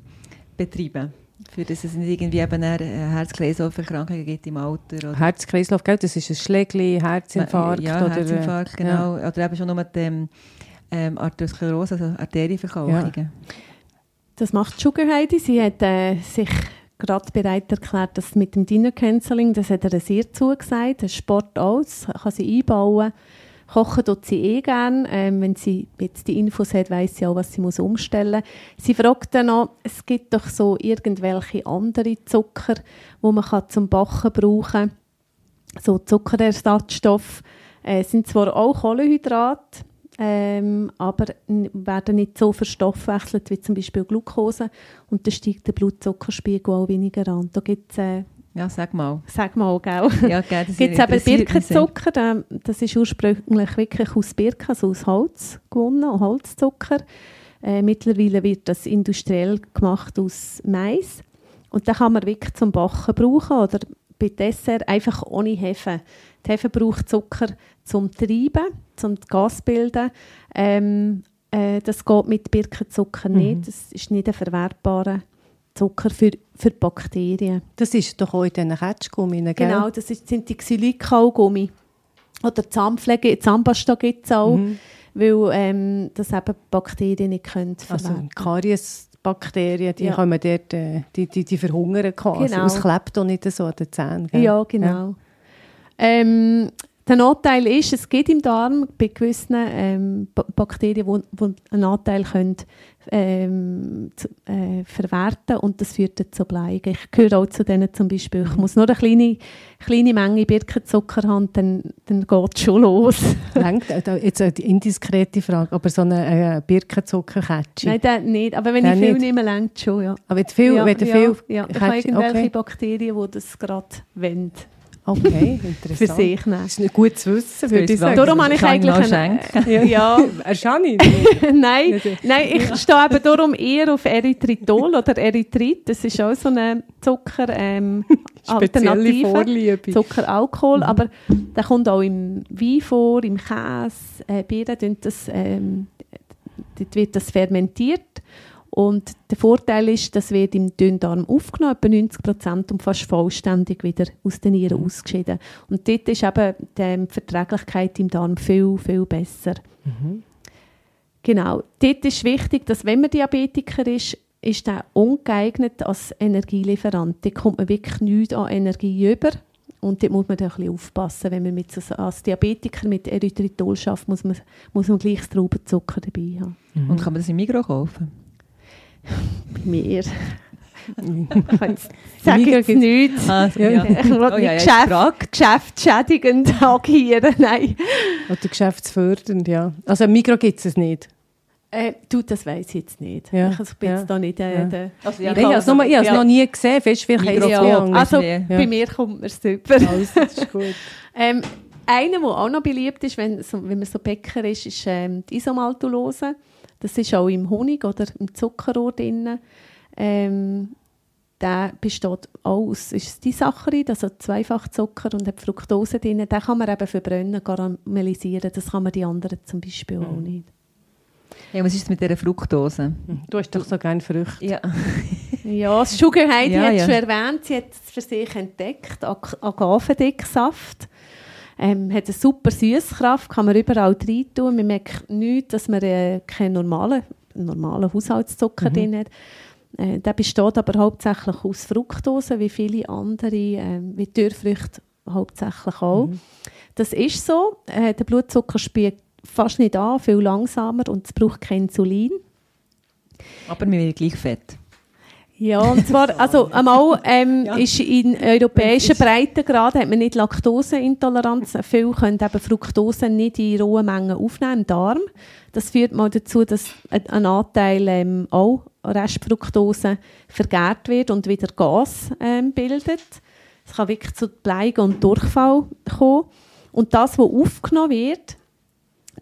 betreiben. Für dass es nicht irgendwie eben Herz-Kreislauf-Erkrankungen gibt im Alter. Oder Herz-Kreislauf, gell? das ist ein Schlägli, Herzinfarkt. Ja, oder, Herzinfarkt, genau. Oder eben schon nur mit dem ähm, Arteriosklerose, also Arterienverkalkungen. Das macht Sugar Heidi. Sie hat äh, sich gerade bereit erklärt, dass mit dem Dinner Canceling, das hat ihr sehr zugesagt, das Sport aus, kann sie einbauen. Kochen tut sie eh gerne. Ähm, wenn sie jetzt die Infos hat, weiß sie auch, was sie muss umstellen muss. Sie fragt dann noch, es gibt doch so irgendwelche andere Zucker, wo man kann zum Backen brauchen kann. So Zuckerersatzstoffe. Äh, sind zwar auch Kohlenhydrate, ähm, aber werden nicht so verstoffwechselt wie zum Beispiel Glucose und dann steigt der Blutzuckerspiegel auch weniger an. Da gibt es, äh, Ja, sag mal. sag mal, gell? Ja, gell, das gibt es eben. Birkenzucker, der- das ist ursprünglich wirklich aus Birken, also aus Holz gewonnen, Holzzucker. Äh, mittlerweile wird das industriell gemacht aus Mais und den kann man wirklich zum Backen brauchen oder bei Dessert einfach ohne Hefe. Die Hefe braucht Zucker zum Treiben, zum Gas bilden. Ähm, äh, das geht mit Birkenzucker nicht. Das ist nicht ein verwertbarer Zucker für, für Bakterien. Das ist doch auch in diesen Ketschgummi, gell? Genau, das ist, sind die Xylikkaugummi. Oder Zahnpflege, Zahnpasta gibt es auch, Mhm. weil ähm, das eben Bakterien nicht können Also verwerten Kariesbakterien, die Ja. kommen dort, äh, die, die, die verhungern quasi. Genau. Es klebt auch nicht so an den Zähnen. gell? Ja, genau. Ähm, der Nachteil ist, es gibt im Darm bei gewissen ähm, Ba- Bakterien, die einen Anteil können, ähm, zu, äh, verwerten und das führt dann zu Bleigen. Ich gehöre auch zu denen zum Beispiel. Ich muss nur eine kleine, kleine Menge Birkenzucker haben, dann, dann geht es schon los. Längt, äh, jetzt eine indiskrete Frage, aber so eine äh, Birkenzuckerketsche. Nein, das nicht. Aber wenn ich viel nicht? nehme, längt es schon, ja. Aber wenn viel, ja, wenn ja, viel ja. Ich habe irgendwelche okay. Bakterien, die das gerade wollen. Okay, interessant. für sich nehmen. Das ist nicht gut zu wissen, würde ich sagen. Darum habe ich Kann ich eigentlich einen, schenken? äh, ja, Wahrscheinlich. nein, nein, ich stehe eben darum eher auf Erythritol oder Erythrit. Das ist auch so eine Zucker ähm, Alternative. Vorliebe. Zuckeralkohol, mhm. aber der kommt auch im Wein vor, im Käse, äh, Bier, das, ähm, dort wird das fermentiert und der Vorteil ist, das wird im Dünndarm aufgenommen, etwa 90 Prozent und fast vollständig wieder aus den Nieren mhm. ausgeschieden. Und dort ist eben die Verträglichkeit im Darm viel, viel besser. Mhm. Genau. Dort ist wichtig, dass wenn man Diabetiker ist, ist er ungeeignet als Energielieferant. Da kommt man wirklich nichts an Energie über. Und dort muss man ein bisschen aufpassen. Wenn man mit so, als Diabetiker mit Erythritol schafft, muss man, muss man gleich das Traubenzucker dabei haben. Mhm. Und kann man das im Mikro kaufen? Bei mir. Sag jetzt nichts. Ah, ja. ja. Ich will oh, ja, Geschäft, geschäftsschädigend agieren, nein. Oder geschäftsfördernd, ja. Also im Mikro gibt es nicht? Äh, du, das weiß ich jetzt nicht. Ja. Ich bin jetzt da nicht äh, ja. der... Also, ja, ich habe es noch, ja. noch nie gesehen. Fest, vielleicht ja. Also bei mir kommt man super. Also, das ist gut. ähm, einer, der auch noch beliebt ist, wenn, so, wenn man so Bäcker ist, ist ähm, die Isomaltulose. Das ist auch im Honig oder im Zuckerrohr drin. Ähm, der besteht auch aus ist Disaccharid, also Zweifachzucker und hat Fructose drin. Den kann man eben verbrennen, karamellisieren. Das kann man die anderen zum Beispiel mhm. auch nicht. Ja, was ist mit dieser Fructose? Du hast doch so gerne Früchte. Ja, ja das Sugar Heidi ja, hat ja. schon erwähnt, sie hat es für sich entdeckt, Ag Agavendicksaft. Ähm, hat eine super Süßkraft, kann man überall rein tun. Man merkt nicht, dass man äh, keinen normalen, normalen Haushaltszucker mhm. drin hat. Äh, der besteht aber hauptsächlich aus Fructose, wie viele andere, äh, wie Türfrüchte hauptsächlich auch. Mhm. Das ist so. Äh, der Blutzucker spielt fast nicht an, viel langsamer und es braucht kein Insulin. Aber wir werden gleich fett. Ja, und zwar, also einmal ähm, ja. ist in europäischen Breitengraden hat man nicht Laktoseintoleranz. Viele können eben Fructose nicht in rohen Mengen aufnehmen im Darm. Das führt mal dazu, dass ein Anteil ähm, auch Restfructose vergärt wird und wieder Gas ähm, bildet. Es kann wirklich zu Bleigen und Durchfall kommen. Und das, was aufgenommen wird,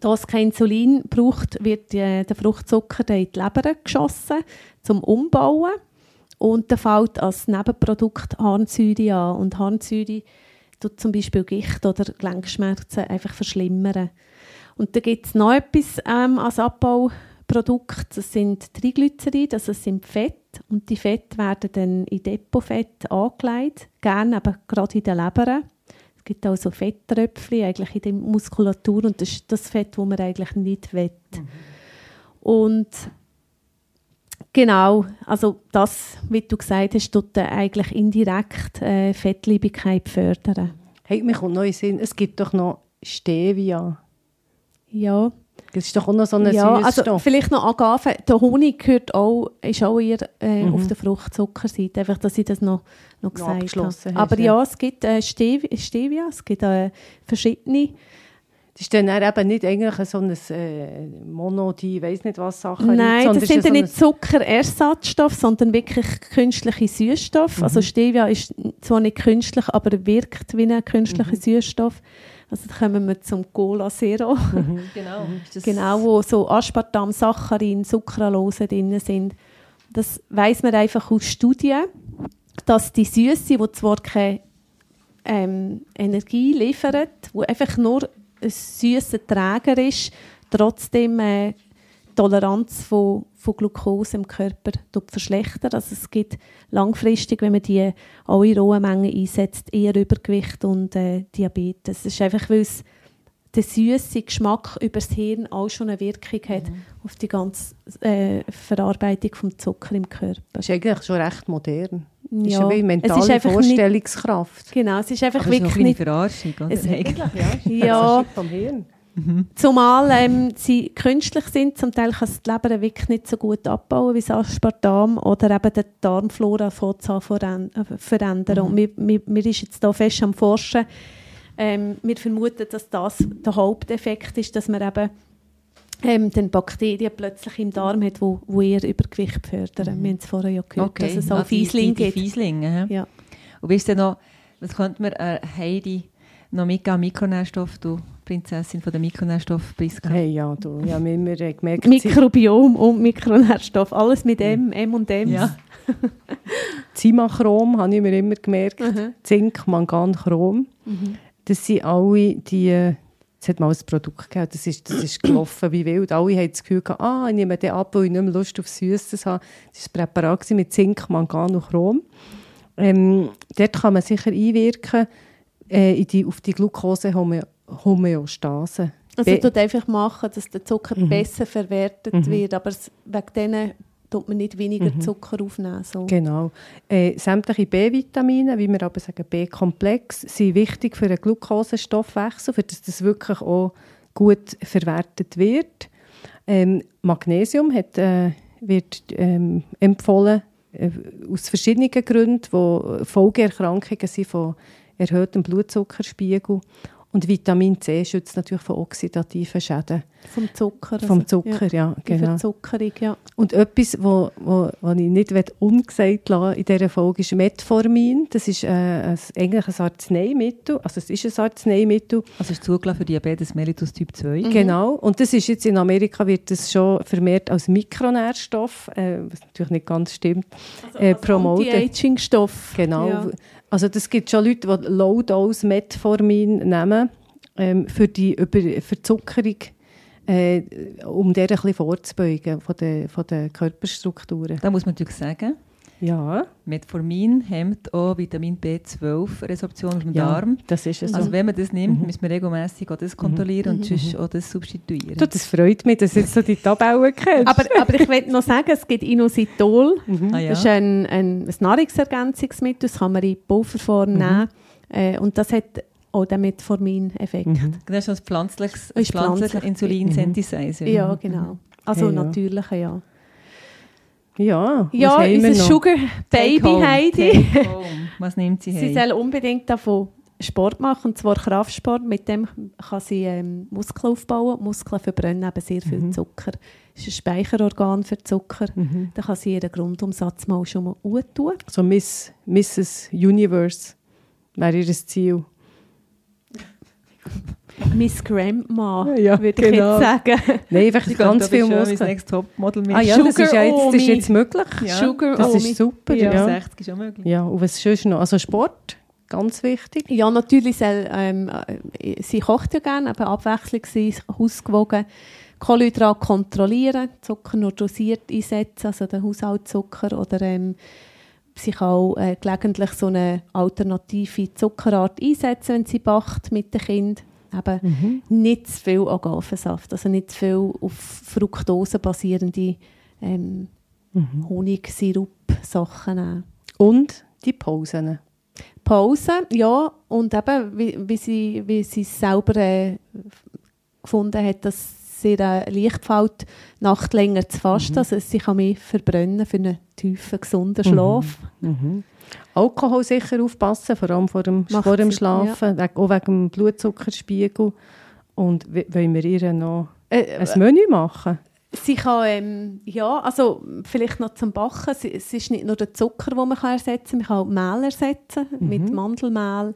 da es kein Insulin braucht, wird äh, der Fruchtzucker in die Leber geschossen zum Umbauen und dann fällt als Nebenprodukt Harnsäure an. Und Harnsäure tut zum Beispiel Gicht oder Gelenkschmerzen einfach verschlimmern. Und da gibt es noch etwas ähm, als Abbauprodukt. Das sind Triglyceride, also das sind Fett. Und die Fette werden dann in Depotfett angelegt, gerne eben gerade in den Lebern. Es gibt auch so Fetttröpfchen eigentlich in der Muskulatur und das ist das Fett, das man eigentlich nicht will. Mhm. Und Genau, also das, wie du gesagt hast, tut eigentlich indirekt äh, Fettliebigkeit fördern. Hey, mir kommt noch in Sinn, es gibt doch noch Stevia. Ja. Das ist doch auch noch so ein ja, also vielleicht noch Agave. Der Honig gehört auch, ist auch eher äh, mhm. auf der Fruchtzuckerseite. Einfach, dass ich das noch, noch gesagt habe. Aber ja, es gibt äh, Stevia, es gibt äh, verschiedene das ist dann eben nicht eigentlich so ein äh, Mono, die weiß nicht was Sachen. Nein, das sind ja nicht Zuckerersatzstoffe, sondern wirklich künstliche Süßstoffe. Mhm. Also Stevia ist zwar nicht künstlich, aber wirkt wie ein künstlicher mhm. Süßstoff. Also da kommen wir zum Cola Zero. Mhm. Genau. genau, wo so Aspartam, Saccharin, Sucralose drin sind. Das weiß man einfach aus Studien, dass die Süße, die zwar keine ähm, Energie liefert, wo einfach nur ein süßer Träger ist, trotzdem äh, Toleranz von, von Glucose im Körper verschlechtert. Also es gibt langfristig, wenn man die in rohen Mengen einsetzt, eher Übergewicht und äh, Diabetes. Es ist einfach, weil es der süße Geschmack über das Hirn auch schon eine Wirkung hat mhm. auf die ganze äh, Verarbeitung des Zucker im Körper. Das ist eigentlich schon recht modern. Ja. Ist eine mentale ist Vorstellungskraft. Nicht, genau, es ist einfach Aber wirklich es ist nicht... Verarschung, oder? Es, eigentlich, ja. ja. vom Hirn. Mhm. Zumal ähm, sie künstlich sind, zum Teil kann das Leber wirklich nicht so gut abbauen wie das Aspartam oder eben die Darmflora verändern. Mhm. Und wir, wir, wir ist jetzt hier fest am Forschen, ähm, wir vermuten, dass das der Haupteffekt ist, dass man eben ähm, den Bakterien plötzlich im Darm hat, wo, wo eher Übergewicht fördern. Mhm. Wir haben es vorher ja gehört, okay. dass es auch ah, Fieslinge gibt. Fieslinge, ja. Und ist denn noch Was könnte man äh, Heidi noch mitgeben? Mikronährstoff, du Prinzessin von der Mikronährstoff Priska. Hey, ja, du, ja, wir haben immer äh, gemerkt, Mikrobiom und Mikronährstoff, alles mit M, M und M. Ja. Zimachrom habe ich mir immer gemerkt. Mhm. Zink, Mangan, Chrom. Das sind alle die... Es hat mal ein Produkt gegeben, das ist, das ist gelaufen wie wild. Alle haben das Gefühl gehabt, ah, ich nehme den ab, weil ich nicht mehr Lust auf Süßes habe. Das war ein Präparat mit Zink, Mangan und Chrom. Ähm, dort kann man sicher einwirken äh, die, auf die Glucose-Homöostase. Also tut einfach machen, dass der Zucker Mhm. besser verwertet Mhm. wird, aber wegen denen tut man nicht weniger Mhm. Zucker aufnehmen. So. Genau. Äh, sämtliche B-Vitamine, wie wir aber sagen B-Komplex, sind wichtig für den Glukosestoffwechsel, für dass das wirklich auch gut verwertet wird. Ähm, Magnesium hat, äh, wird ähm, empfohlen äh, aus verschiedenen Gründen, wo Folgeerkrankungen sind von erhöhtem Blutzuckerspiegel. Und Vitamin C schützt natürlich von oxidativen Schäden Vom Zucker. vom also, Zucker. Ja, Die genau. Verzuckerung, ja. Und etwas, wo, wo, wo ich nicht ungesagt lassen in dieser Folge, ist Metformin. Das ist äh, ein, eigentlich ein Arzneimittel. Also es ist ein Arzneimittel. Also ist zugelassen für Diabetes mellitus Typ 2. Mhm. Genau. Und das ist jetzt in Amerika wird das schon vermehrt als Mikronährstoff, äh, was natürlich nicht ganz stimmt, äh, promotet. Anti-Aging-Stoff. Genau. Ja. Also das gibt schon Leute, die Low-Dose Metformin nehmen ähm, für die Verzuckerung, äh, um der ein bisschen vorzubeugen von den, von den Körperstrukturen. Da muss man natürlich sagen, Ja. Metformin hemmt auch Vitamin B12-Resorption aus dem Ja, Darm. Das ist es. Also wenn man das nimmt, Mhm. müssen wir regelmäßig auch das kontrollieren und Mhm. sonst auch das substituieren. du, das freut mich, dass du jetzt so die Tabellen kennst. Aber, aber ich möchte noch sagen, es gibt Inositol. Mhm. Ah, ja. Das ist ein, ein, ein Nahrungsergänzungsmittel, das kann man in Pulverform Mhm. nehmen. Äh, und das hat auch den Metformin-Effekt. Mhm. Das ist ein pflanzliches, ein Ist pflanzlich. pflanzlicher Insulin-Synthesizer. Ja, genau. Also Ja, ja. natürliche, ja. Ja, was Ja, haben wir unser noch? Sugar Take Baby home, Heidi. take home. Was nimmt sie Sie heim? soll unbedingt davon Sport machen, und zwar Kraftsport. Mit dem kann sie ähm, Muskeln aufbauen. Muskeln verbrennen eben sehr viel Mhm. Zucker. Das ist ein Speicherorgan für Zucker. Mhm. Da kann sie ihren Grundumsatz mal schon mal gut tun. So Miss, Mrs. Universe wäre ihr Ziel. Miss Grandma, Ja, würde ich genau. jetzt sagen. Nein, einfach Sie ganz viel viel Mein Muskeln. Next Topmodel mit Ah ja, das ist, Sugar ja jetzt, das ist jetzt möglich. Ja, Sugar Das ist super, Ja. ja. 60 ist auch möglich. Ja, und was sonst noch? Also Sport, ganz wichtig. Ja, natürlich soll, ähm, äh, sie kocht ja gerne, aber abwechslungsweise ausgewogen. Kohlenhydrate kontrollieren, Zucker nur dosiert einsetzen, also den Haushaltszucker oder ähm, sie kann auch äh, gelegentlich so eine alternative Zuckerart einsetzen, wenn sie backt mit dem Kind. Eben Mhm. nicht zu viel Agavensaft, also nicht zu viel auf Fructose basierende ähm, Mhm. Honigsirup-Sachen nehmen. Und die Pausen. Pause, ja, und eben, wie, wie, sie, wie sie es selber äh, gefunden hat, dass sie äh, leicht fällt, Nacht länger zu fasten, Mhm. also sie kann mehr verbrennen für einen tiefen, gesunden Schlaf. Mhm. Alkohol sicher aufpassen, vor allem vor dem, Macht vor dem Schlafen, wegen- auch wegen dem Blutzuckerspiegel. Und wollen wir ihr noch Äh, ein Menü machen? Sie kann, ähm, ja, also vielleicht noch zum Backen, es ist nicht nur der Zucker, den man kann ersetzen kann, man kann auch Mehl ersetzen mit Mhm. Mandelmehl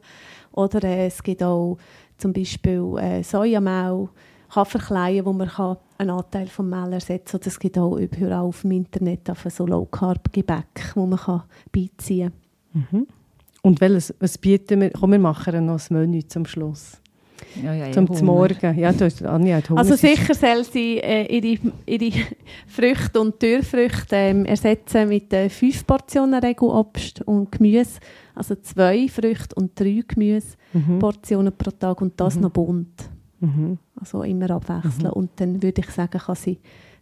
oder äh, es gibt auch zum Beispiel äh, Sojamehl, Haferkleien, wo man kann einen Anteil vom Mehl ersetzen kann. Es gibt auch überall auf dem Internet so Low-Carb-Gebäck, wo man kann beiziehen Mhm. Und welches, was bieten wir? Komm, wir machen noch ein Menü zum Schluss. Ja, ja, zum Morgen. Ja, du hast, Anja hat Hunger. Also sicher soll sie äh, ihre, ihre Früchte und Türfrüchte ähm, ersetzen mit äh, fünf Portionen Regelobst und Gemüse. Also zwei Früchte und drei Gemüseportionen Mhm. pro Tag und das Mhm. noch bunt. Mhm. Also immer abwechseln. Mhm. Und dann würde ich sagen, kann sie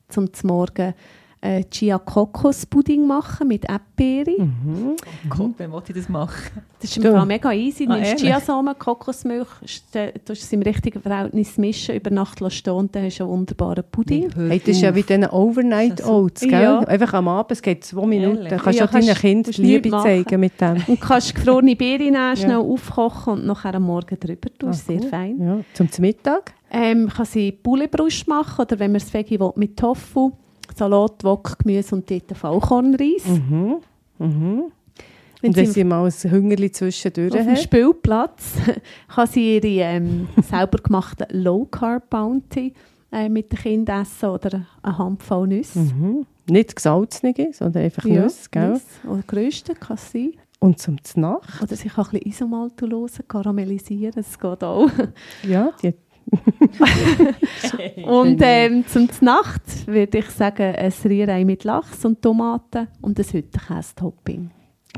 zum Morgen äh, Chia Kokos Pudding machen mit Erdbeere. Mhm. Gott, wann wollte ich das machen? Das ist im. Fall mega easy. Du Ah, nimmst? Chiasamen, Kokosmilch, tust es im richtigen Verhältnis mischen, über Nacht lassen stehen und dann hast du einen wunderbaren Pudding. Hey, das ist ja wie diese Overnight Oats, gell? Ja. Einfach am Abend, es geht zwei Minuten. Ehrlich? Dann kannst du Ja, auch deinen Kindern Liebe zeigen mit dem. Und kannst gefrorene Beeren nehmen, schnell Ja. aufkochen und nachher am Morgen drüber tun. Ah, ist sehr cool. fein. Ja. Zum Mittag? Ähm, kann sie Bullebrust machen oder wenn man es Veggie will, mit Tofu, Salat, Wok, Gemüse und dort Vollkornreis. Mhm. Mhm. Und wenn sie mal ein Hüngerli zwischendurch auf dem. Spielplatz kann sie ihre ähm, selber gemachte Low Carb Bounty äh, mit den Kindern essen oder eine Handvoll Nüsse. Mhm. Nicht gesalzene, sondern einfach Nüsse, gell? Nüsse. Oder grösste kann es sein. Und zum Nacht, Oder sie kann ein bisschen Isomaltulose karamellisieren, das geht auch. ja, die Und ähm, zum Nacht würde ich sagen, ein Rührei mit Lachs und Tomaten und ein Hüttenkäse-Topping.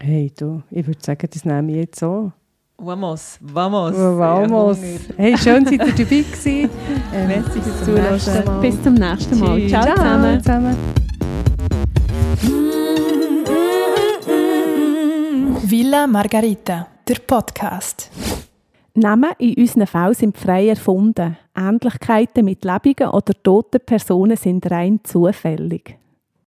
Hey, du, ich würde sagen, das nehme ich jetzt so. Vamos, vamos. Vamos. Hey, schön, seid ihr dabei gewesen. Ähm, Merci bis fürs zum Zuhören. nächsten Mal. Bis zum nächsten Mal. Tschüss. Ciao zusammen. zusammen. Villa Margarita, der Podcast. Namen in unseren Fällen sind frei erfunden. Ähnlichkeiten mit lebenden oder toten Personen sind rein zufällig.